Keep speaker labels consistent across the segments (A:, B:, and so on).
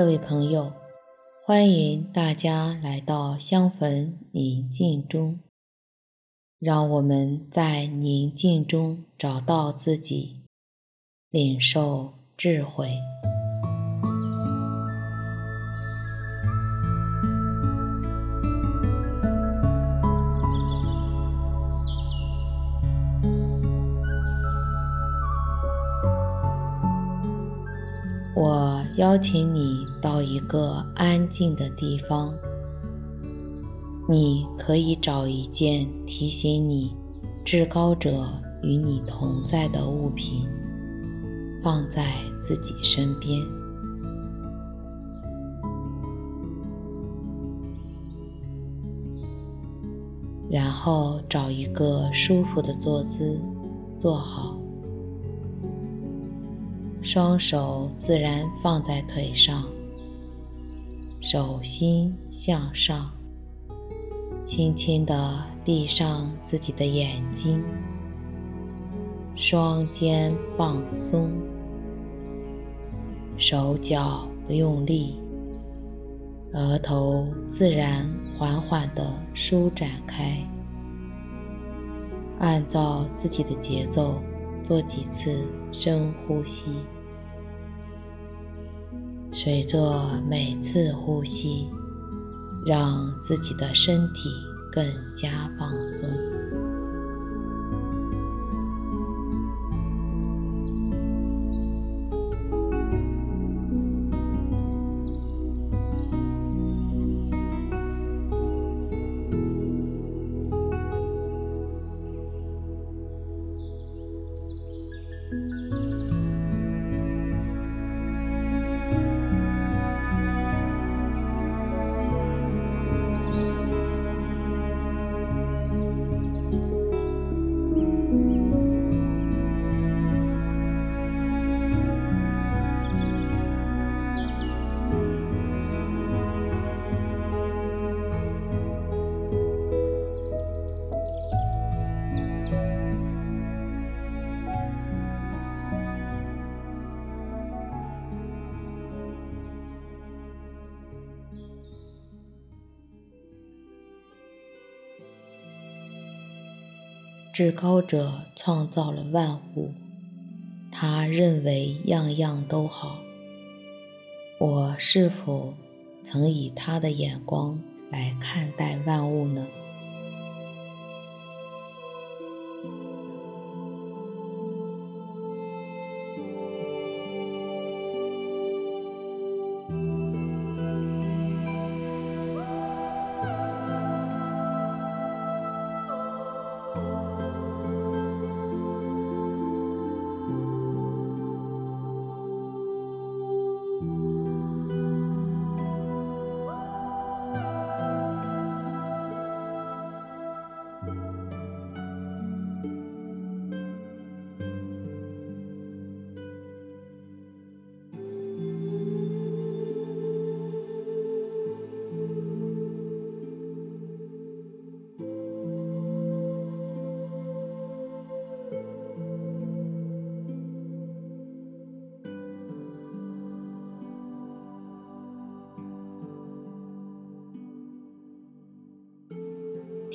A: 各位朋友，欢迎大家来到相逢宁静中，让我们在宁静中找到自己，领受智慧。我邀请你到一个安静的地方，你可以找一件提醒你至高者与你同在的物品，放在自己身边，然后找一个舒服的坐姿，坐好。双手自然放在腿上，手心向上，轻轻地闭上自己的眼睛，双肩放松，手脚不用力，额头自然缓缓地舒展开，按照自己的节奏。做几次深呼吸，随着每次呼吸，让自己的身体更加放松。至高者创造了万物，他认为样样都好。我是否曾以他的眼光来看待万物呢？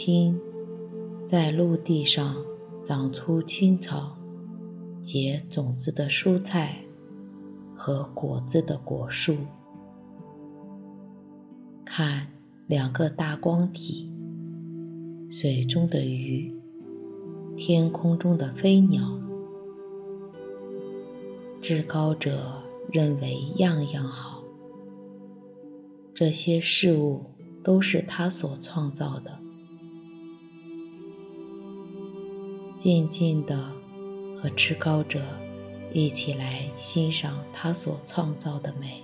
A: 听，在陆地上长出青草、结种子的蔬菜和果子的果树。看两个大光体：水中的鱼，天空中的飞鸟。至高者认为样样好，这些事物都是他所创造的。静静的和至高者一起来欣赏他所创造的美。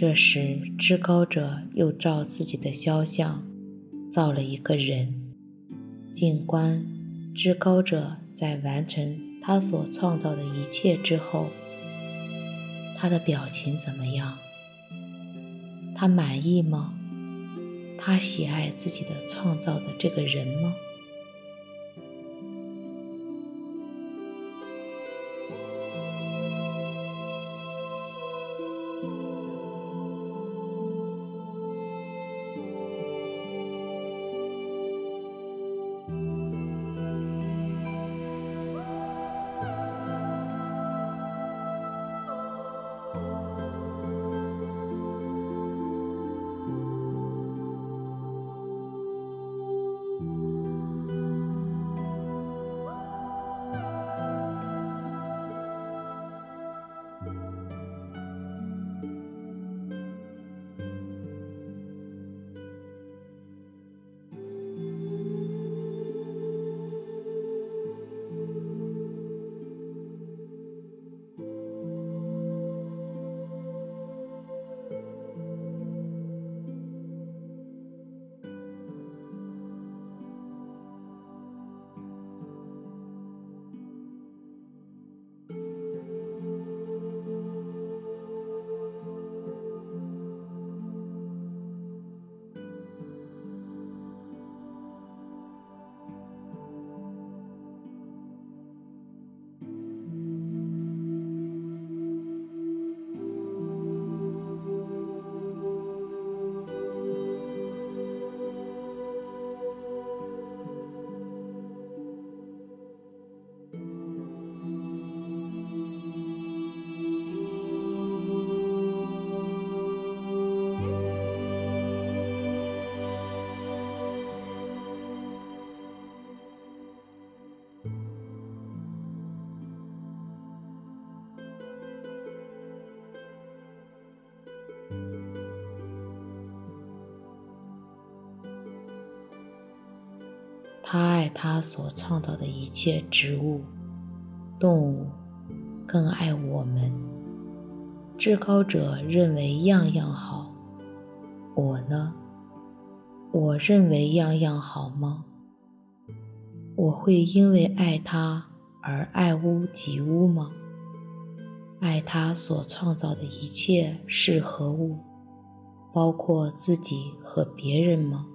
A: 这时，至高者又照自己的肖像造了一个人。静观至高者在完成他所创造的一切之后，他的表情怎么样？他满意吗？他喜爱自己的创造的这个人吗？他爱他所创造的一切植物、动物，更爱我们。至高者认为样样好，我呢？我认为样样好吗？我会因为爱他而爱屋及乌吗？爱他所创造的一切是何物，包括自己和别人吗？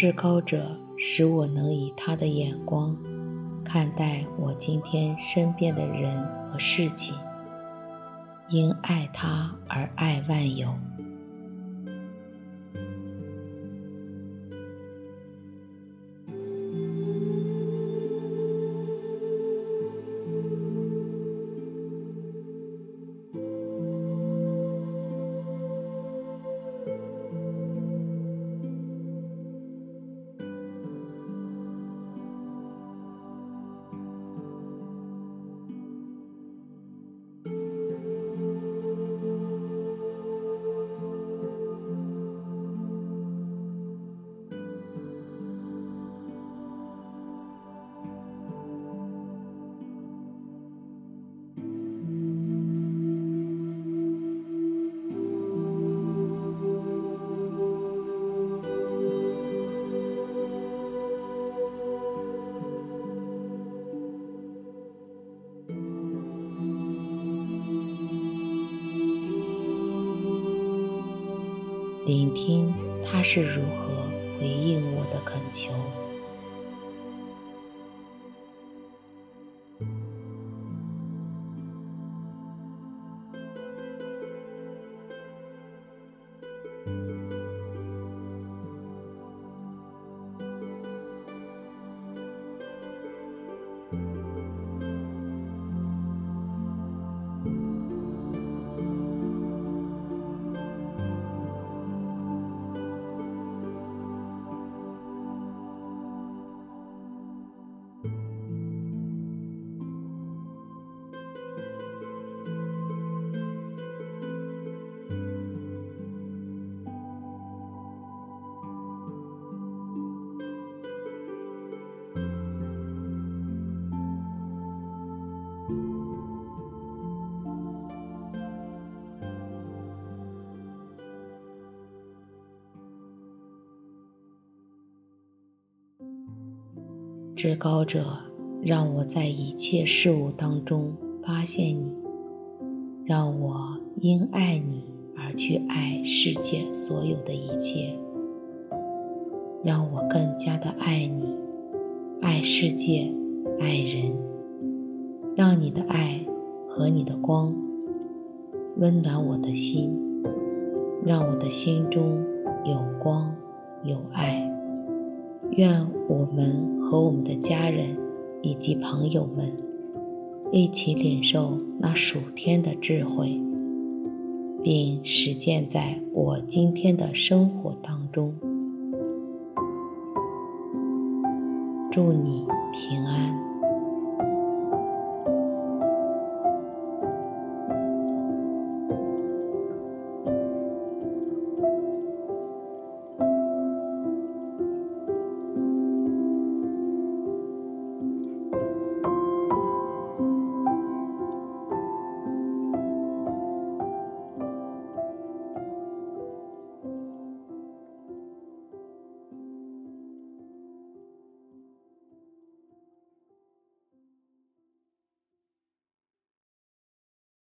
A: 至高者使我能以他的眼光看待我今天身边的人和事情，因爱他而爱万有。是如何回应我的恳求。至高者，让我在一切事物当中发现你，让我因爱你而去爱世界所有的一切，让我更加的爱你，爱世界，爱人，让你的爱和你的光温暖我的心，让我的心中有光有爱。愿我们和我们的家人以及朋友们一起领受那属天的智慧，并实践在我今天的生活当中。祝你平安。